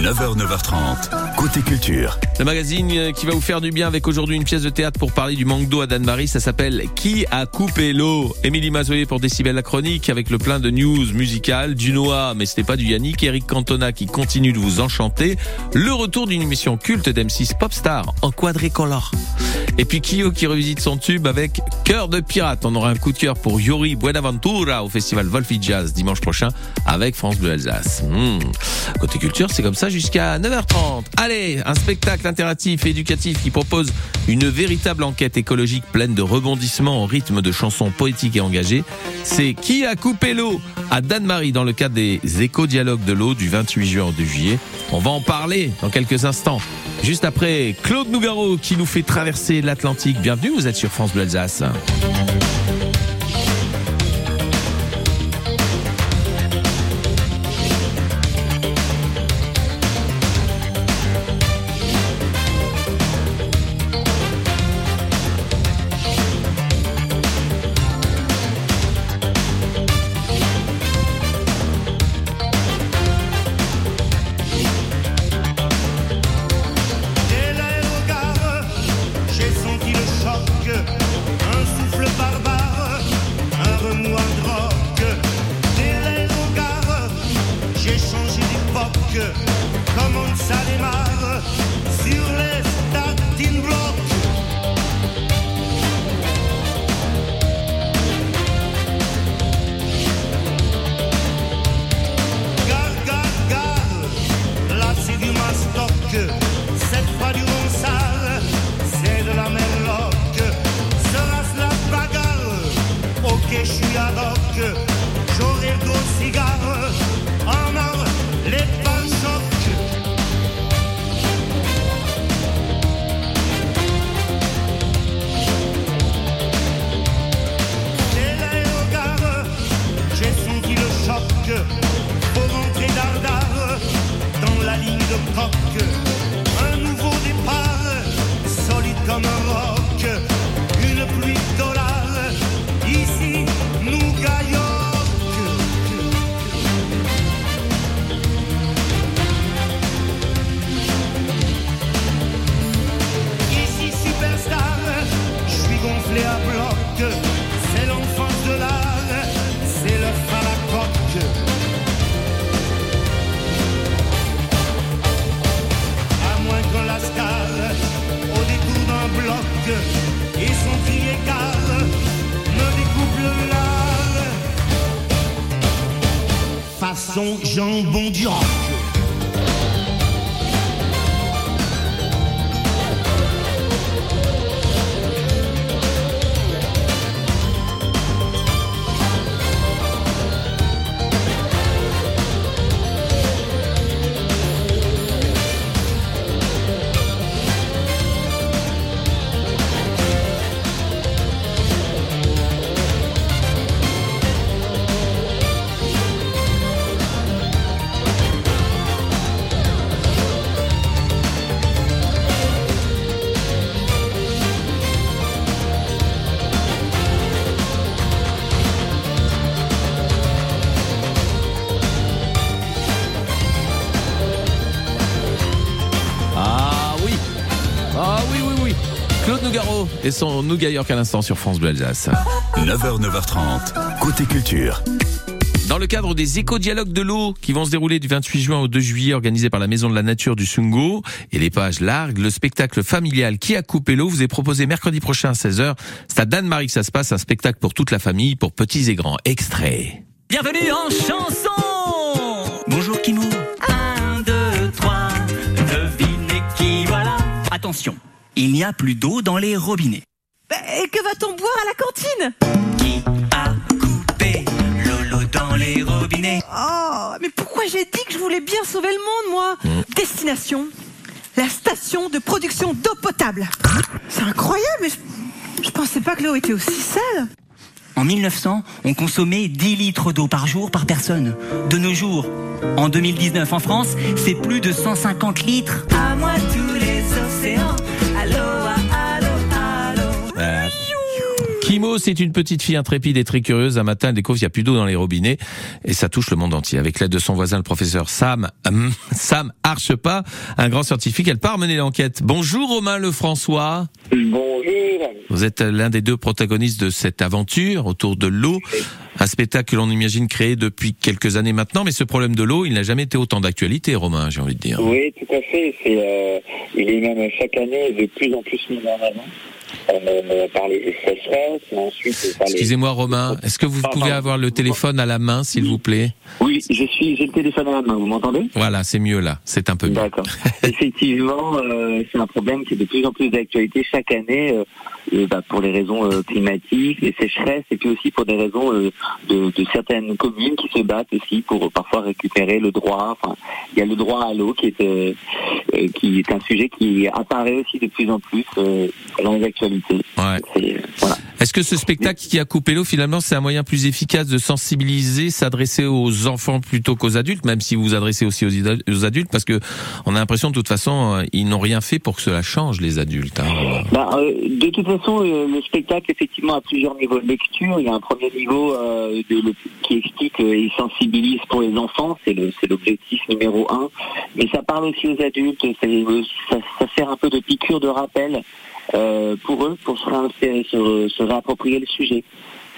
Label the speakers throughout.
Speaker 1: 9h, 9h30. Côté culture.
Speaker 2: Le magazine qui va vous faire du bien avec aujourd'hui une pièce de théâtre pour parler du manque d'eau à Dan-Marie. Ça s'appelle Qui a coupé l'eau? Émilie Mazoyer pour Décibel la chronique avec le plein de news musicales. Du Noah, mais c'était pas du Yannick. Eric Cantona qui continue de vous enchanter. Le retour d'une émission culte d'M6 Popstar en quadricolore. Et puis Kyo qui revisite son tube avec Cœur de pirate. On aura un coup de cœur pour Yori Buenaventura au festival Wolfie Jazz dimanche prochain avec France Bleu Alsace. Hmm. Côté culture, c'est comme ça jusqu'à 9h30. Allez, un spectacle interactif et éducatif qui propose une véritable enquête écologique pleine de rebondissements au rythme de chansons poétiques et engagées. C'est Qui a coupé l'eau à Dan-Marie dans le cadre des éco-dialogues de l'eau du 28 juin au 2 juillet. On va en parler dans quelques instants. Juste après, Claude Nougaro qui nous fait traverser l'Atlantique. Bienvenue, vous êtes sur France Bleu Alsace.
Speaker 3: Façon jambon du roc.
Speaker 2: Et son Nougat York à l'instant sur France Bleu Alsace.
Speaker 1: 9h, 9h30. Côté culture.
Speaker 2: Dans le cadre des éco-dialogues de l'eau qui vont se dérouler du 28 juin au 2 juillet organisés par la Maison de la Nature du Sungo et les pages largues, le spectacle familial qui a coupé l'eau vous est proposé mercredi prochain à 16h. C'est à Dan-Marie que ça se passe, un spectacle pour toute la famille, pour petits et grands. Extrait.
Speaker 4: Bienvenue en chanson Bonjour Kimou 1, 2, 3, devinez qui voilà Attention, il n'y a plus d'eau dans les robinets.
Speaker 5: Et que va-t-on boire à la cantine?
Speaker 4: Qui a coupé Lolo dans les robinets?
Speaker 5: Oh, mais pourquoi j'ai dit que je voulais bien sauver le monde, moi? Destination, la station de production d'eau potable. C'est incroyable, mais je, je pensais pas que l'eau était aussi sale.
Speaker 4: En 1900, on consommait 10 litres d'eau par jour par personne. De nos jours, en 2019 en France, c'est plus de 150 litres. À moi tous les océans,
Speaker 2: Kimo, c'est une petite fille intrépide et très curieuse. Un matin, elle découvre qu'il n'y a plus d'eau dans les robinets et ça touche le monde entier. Avec l'aide de son voisin, le professeur Sam, hum, Sam Archepas, un grand scientifique, elle part mener l'enquête. Bonjour Romain Lefrançois.
Speaker 6: Bonjour.
Speaker 2: Vous êtes l'un des deux protagonistes de cette aventure autour de l'eau. Un spectacle que l'on imagine créé depuis quelques années maintenant, mais ce problème de l'eau, il n'a jamais été autant d'actualité, Romain, j'ai envie de dire.
Speaker 6: Oui, tout à fait. C'est, euh, il est même chaque année de plus en plus mis en avant. Euh, par les sécheresses, et ensuite par les...
Speaker 2: Excusez-moi Romain, est-ce que vous pouvez avoir le téléphone à la main, s'il vous plaît
Speaker 6: Oui, je suis, j'ai le téléphone à la main. Vous m'entendez?
Speaker 2: Voilà, c'est mieux là, c'est un peu mieux.
Speaker 6: D'accord. Effectivement, euh, c'est un problème qui est de plus en plus d'actualité chaque année euh, bah, pour les raisons euh, climatiques, les sécheresses, et puis aussi pour des raisons euh, de, de certaines communes qui se battent aussi pour euh, parfois récupérer le droit. Enfin, il y a le droit à l'eau qui est euh, euh, qui est un sujet qui apparaît aussi de plus en plus euh, dans les actualités.
Speaker 2: Ouais.
Speaker 6: Voilà.
Speaker 2: Est-ce que ce spectacle qui a coupé l'eau, finalement, c'est un moyen plus efficace de sensibiliser, s'adresser aux enfants plutôt qu'aux adultes, même si vous vous adressez aussi aux, adultes, parce que on a l'impression de toute façon, euh, ils n'ont rien fait pour que cela change, les adultes. hein.
Speaker 6: Bah, euh, de toute façon, euh, le spectacle, effectivement, a plusieurs niveaux de lecture. Il y a un premier niveau qui explique et sensibilise pour les enfants, c'est l'objectif numéro un. Mais ça parle aussi aux adultes, ça, ça sert un peu de piqûre de rappel pour eux, pour se, réinsérer, se, se réapproprier le sujet,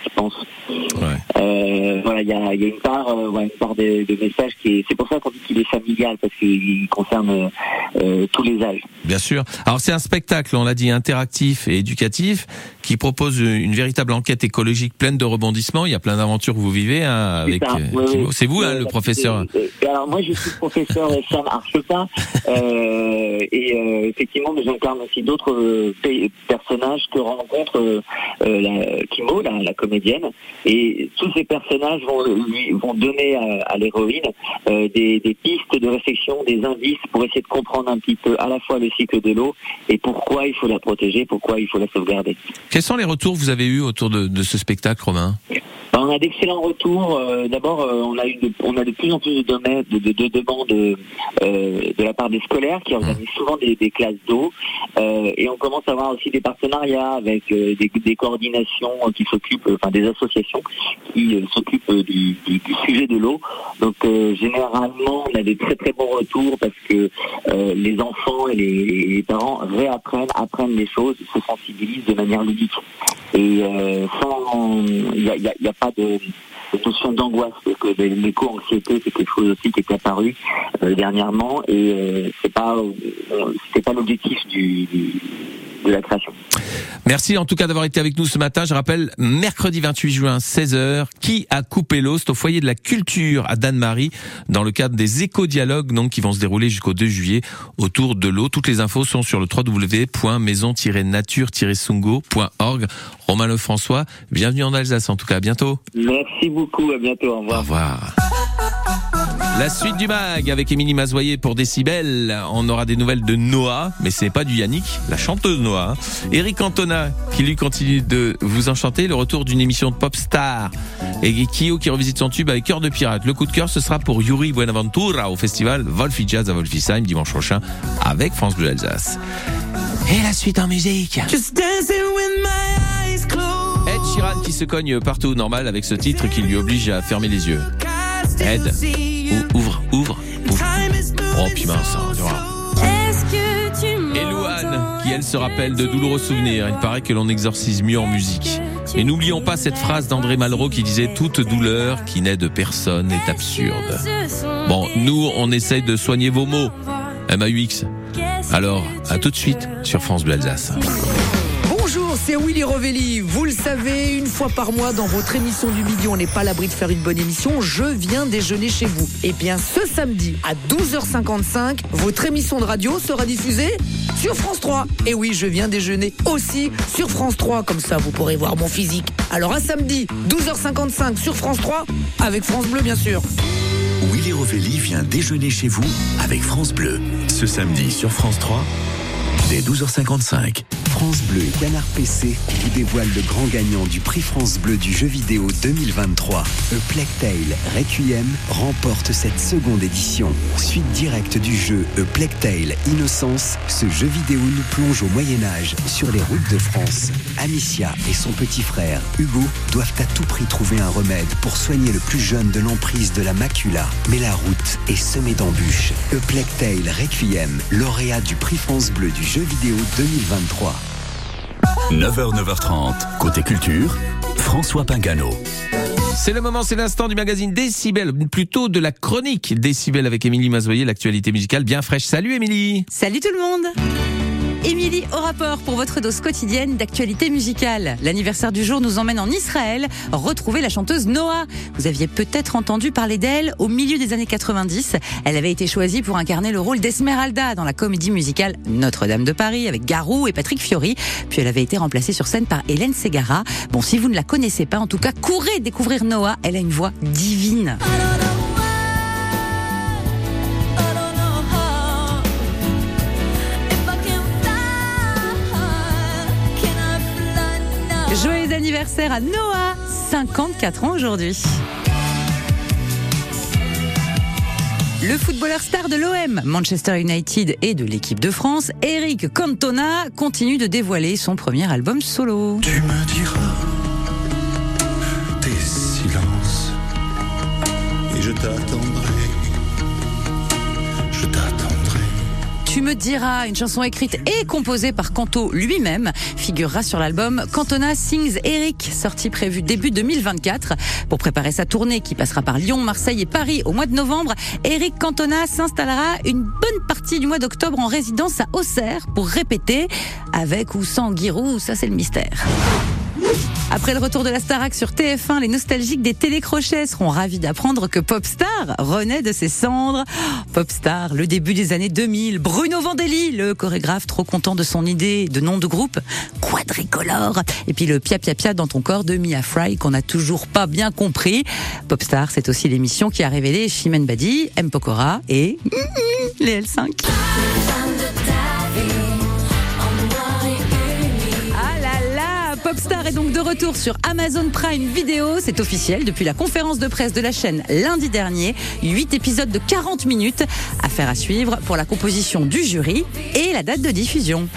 Speaker 6: je pense.
Speaker 2: Ouais.
Speaker 6: Euh, voilà, il y a, il y a une part, euh, ouais, une part de, de message qui est. C'est pour ça qu'on dit qu'il est familial parce qu'il concerne euh, euh, tous les âges.
Speaker 2: Bien sûr. Alors c'est un spectacle, on l'a dit, interactif et éducatif, qui propose une véritable enquête écologique pleine de rebondissements. Il y a plein d'aventures que vous vivez hein, avec
Speaker 6: C'est oui,
Speaker 2: vous, hein, le professeur.
Speaker 6: alors moi je suis le professeur Sam Archepas euh, et effectivement mais j'incarne aussi d'autres pe- personnages que rencontre la, Kimo, la, la comédienne, et tous ces personnages vont lui vont donner à, à l'héroïne euh, des, des pistes de réflexion, des indices pour essayer de comprendre un petit peu à la fois le cycle de l'eau et pourquoi il faut la protéger, pourquoi il faut la sauvegarder.
Speaker 2: Quels sont les retours que vous avez eus autour de, de ce spectacle, Romain?
Speaker 6: Ben, on a d'excellents retours. Euh, D'abord, euh, on a eu de, on a de plus en plus de, domaines, de, de- de demandes euh, de la part des scolaires qui organisent souvent des, des classes d'eau, Euh, et on commence à avoir aussi des partenariats avec euh, des, des coordinations qui s'occupent, des associations qui euh, s'occupent du, du- sujet de l'eau. Donc euh, généralement, on a des très très bons retours parce que euh, les enfants et les, parents réapprennent, apprennent les choses, se sensibilisent de manière ludique. Et euh, sans, il n'y a, y a- pas de, notion d'angoisse, que l'éco-anxiété c'est quelque chose aussi qui est apparu euh, dernièrement et euh, c'est pas, euh, pas l'objectif du- de la création.
Speaker 2: Merci en tout cas d'avoir été avec nous ce matin. Je rappelle, mercredi 28 juin, 16h, qui a coupé l'eau C'est au foyer de la culture à Dan-Marie, dans le cadre des éco-dialogues donc, qui vont se dérouler jusqu'au 2 juillet autour de l'eau. Toutes les infos sont sur le www.maison-nature-sungo.org. Romain Lefrançois, bienvenue en Alsace en tout cas, à bientôt.
Speaker 6: Merci beaucoup, à bientôt, au
Speaker 2: Au
Speaker 6: revoir.
Speaker 2: La suite du mag avec Émilie Mazoyer pour Décibel. On aura des nouvelles de Noah, mais ce n'est pas du Yannick, la chanteuse Noah. Eric Cantona qui lui continue de vous enchanter. Le retour d'une émission de pop star. Et Kyo qui revisite son tube avec Cœur de Pirate. Le coup de cœur, ce sera pour Yuri Buenaventura au festival Wolfi Jazz à Wolfisheim dimanche prochain avec France Bleu Alsace. Et la suite en musique.
Speaker 7: Just.
Speaker 2: Ed Sheeran qui se cogne partout normal avec ce titre qui lui oblige à fermer les yeux. Ed, ouvre, ouvre, ouvre. Oh, puis mince, hein, Et Louane, qui elle se rappelle de douloureux souvenirs. Il paraît que l'on exorcise mieux en musique. Et n'oublions pas cette phrase d'André Malraux qui disait Toute douleur qui naît de personne est absurde. Bon, nous, on essaye de soigner vos mots. MAUX. Alors, à tout de suite sur France Bleu Alsace.
Speaker 8: C'est Willy Rovelli. Vous le savez, une fois par mois dans votre émission du midi, on n'est pas l'abri de faire une bonne émission. Je viens déjeuner chez vous. Et bien, ce samedi à 12h55, votre émission de radio sera diffusée sur France 3. Et oui, je viens déjeuner aussi sur France 3. Comme ça, vous pourrez voir mon physique. Alors à samedi, 12h55 sur France 3, avec France Bleu, bien sûr.
Speaker 1: Willy Rovelli vient déjeuner chez vous avec France Bleu. Ce samedi sur France 3, dès 12h55.
Speaker 9: France Bleu Canard PC vous dévoilent le grand gagnant du prix France Bleu du jeu vidéo 2023. A Plague Tale Requiem remporte cette seconde édition. Suite directe du jeu A Plague Tale Innocence, ce jeu vidéo nous plonge au Moyen-Âge sur les routes de France. Amicia et son petit frère Hugo doivent à tout prix trouver un remède pour soigner le plus jeune de l'emprise de la macula. Mais la route est semée d'embûches. A Plague Tale Requiem, lauréat du prix France Bleu du jeu vidéo 2023.
Speaker 1: 9h, 9h30, côté culture, François Pingano.
Speaker 2: C'est le moment, c'est l'instant du magazine Décibel, plutôt de la chronique Décibel avec Émilie Mazoyer, l'actualité musicale bien fraîche. Salut Émilie
Speaker 10: Salut tout le monde Émilie au rapport pour votre dose quotidienne d'actualité musicale. L'anniversaire du jour nous emmène en Israël retrouver la chanteuse Noah. Vous aviez peut-être entendu parler d'elle au milieu des années 90. Elle avait été choisie pour incarner le rôle d'Esmeralda dans la comédie musicale Notre-Dame de Paris avec Garou et Patrick Fiori. Puis elle avait été remplacée sur scène par Hélène Segara. Bon, si vous ne la connaissez pas, en tout cas, courez découvrir Noah. Elle a une voix divine. Joyeux anniversaire à Noah, 54 ans aujourd'hui. Le footballeur star de l'OM, Manchester United et de l'équipe de France, Eric Cantona, continue de dévoiler son premier album solo.
Speaker 11: Tu me diras tes silences et je t'attendrai.
Speaker 10: Tu me diras, une chanson écrite et composée par Canto lui-même, figurera sur l'album Cantona Sings Eric, sorti prévu début 2024. Pour préparer sa tournée qui passera par Lyon, Marseille et Paris au mois de novembre, Eric Cantona s'installera une bonne partie du mois d'octobre en résidence à Auxerre pour répéter, avec ou sans Giroud, ça c'est le mystère. Après le retour de la Starac sur TF1, les nostalgiques des télécrochets seront ravis d'apprendre que Popstar renaît de ses cendres. Popstar, le début des années 2000. Bruno Vandelli, le chorégraphe trop content de son idée de nom de groupe, quadricolore. Et puis le Pia Pia Pia dans ton corps de Mia Fry qu'on n'a toujours pas bien compris. Popstar, c'est aussi l'émission qui a révélé Chimène Badi, M. Pokora et les L5. Donc de retour sur Amazon Prime Video. C'est officiel depuis la conférence de presse de la chaîne lundi dernier. 8 épisodes de 40 minutes. Affaire à suivre pour la composition du jury et la date de diffusion.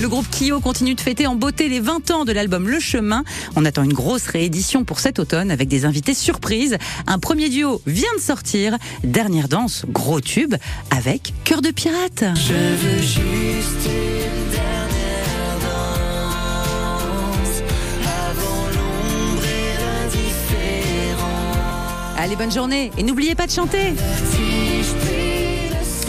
Speaker 10: Le groupe Kyo continue de fêter en beauté les 20 ans de l'album Le Chemin. On attend une grosse réédition pour cet automne avec des invités surprises. Un premier duo vient de sortir. Dernière danse, gros tube, avec Cœur de pirate. Allez, bonne journée et n'oubliez pas de chanter.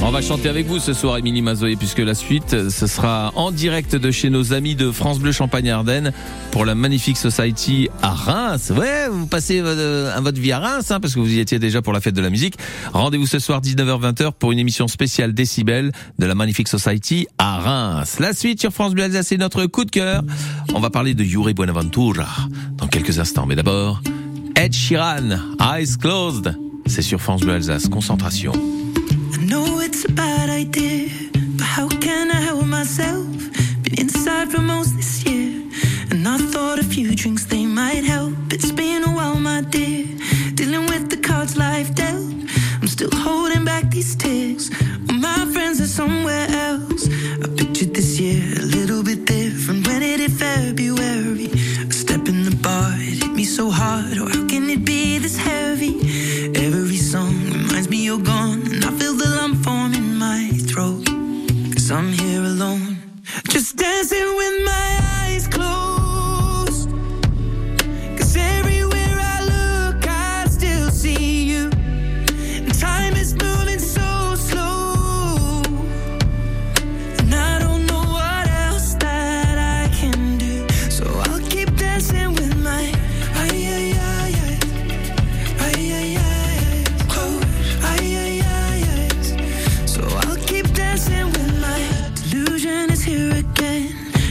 Speaker 2: On va chanter avec vous ce soir, Émilie Mazoé, puisque la suite, ce sera en direct de chez nos amis de France Bleu Champagne-Ardenne pour la Magnifique Society à Reims. Ouais, vous passez euh, votre vie à Reims, hein, parce que vous y étiez déjà pour la fête de la musique. Rendez-vous ce soir 19h-20h pour une émission spéciale Décibel de la Magnifique Society à Reims. La suite sur France Bleu Alsace, c'est notre coup de cœur. On va parler de Yuri Buenaventura dans quelques instants. Mais d'abord, Ed Sheeran, Eyes Closed. C'est sur France Bleu Alsace. Concentration.
Speaker 7: I know it's a bad idea, but how can I help myself? Been inside for most this year, and I thought a few drinks they might help. It's been a while, my dear, dealing with the cards life dealt. I'm still holding back these tears. My friends are somewhere else. I pictured this year a little bit different. When it hit February, me so hard. Or how can it be this heavy? Every song reminds me you're gone, and I feel the lump form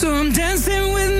Speaker 7: So I'm dancing with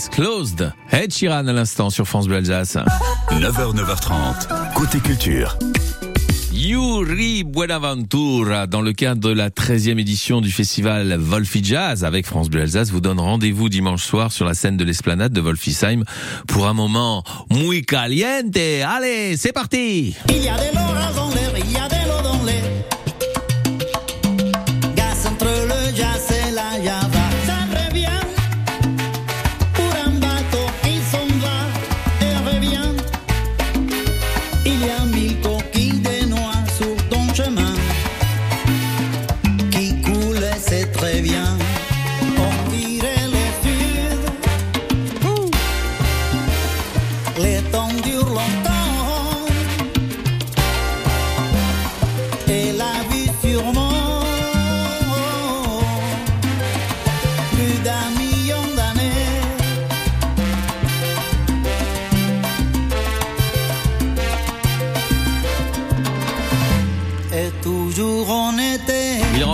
Speaker 7: Eyes Closed.
Speaker 2: Ed Sheeran à l'instant sur France Bleu Alsace.
Speaker 1: 9h, 9h30, côté culture.
Speaker 2: Yuri Buenaventura, dans le cadre de la 13e édition du festival Wolfi Jazz avec France Bleu Alsace, vous donne rendez-vous dimanche soir sur la scène de l'esplanade de Wolfisheim pour un moment muy caliente. Allez, c'est parti!
Speaker 12: Il y a de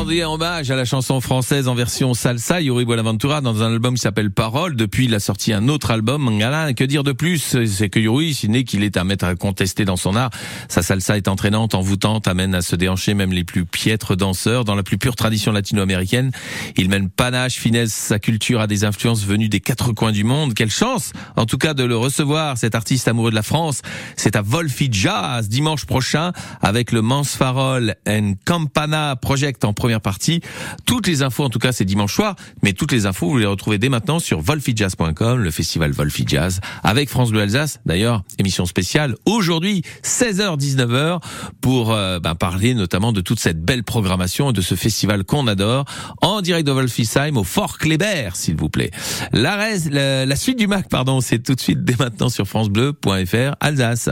Speaker 2: rendait hommage à la chanson française en version salsa, Yuri Buenaventura, dans un album qui s'appelle Parole. Depuis, il a sorti un autre album, Mangala. Que dire de plus? C'est que Yuri, si n'est qu'il est un maître à contester dans son art, sa salsa est entraînante, envoûtante, amène à se déhancher même les plus piètres danseurs. Dans la plus pure tradition latino-américaine, il mène panache, finesse, sa culture à des influences venues des quatre coins du monde. Quelle chance, en tout cas, de le recevoir, cet artiste amoureux de la France. C'est à Wolfi Jazz, dimanche prochain, avec le Mansfarol and Campana Project en première partie. Toutes les infos, en tout cas, c'est dimanche soir, mais toutes les infos, vous les retrouvez dès maintenant sur wolfijazz.com, le festival Wolfi Jazz, avec France Bleu Alsace. D'ailleurs, émission spéciale aujourd'hui, 16h-19h, pour euh, ben, parler notamment de toute cette belle programmation et de ce festival qu'on adore, en direct de Wolfisheim au Fort Kléber, s'il vous plaît. La, la, la suite du Mac, pardon, c'est tout de suite dès maintenant sur francebleu.fr Alsace.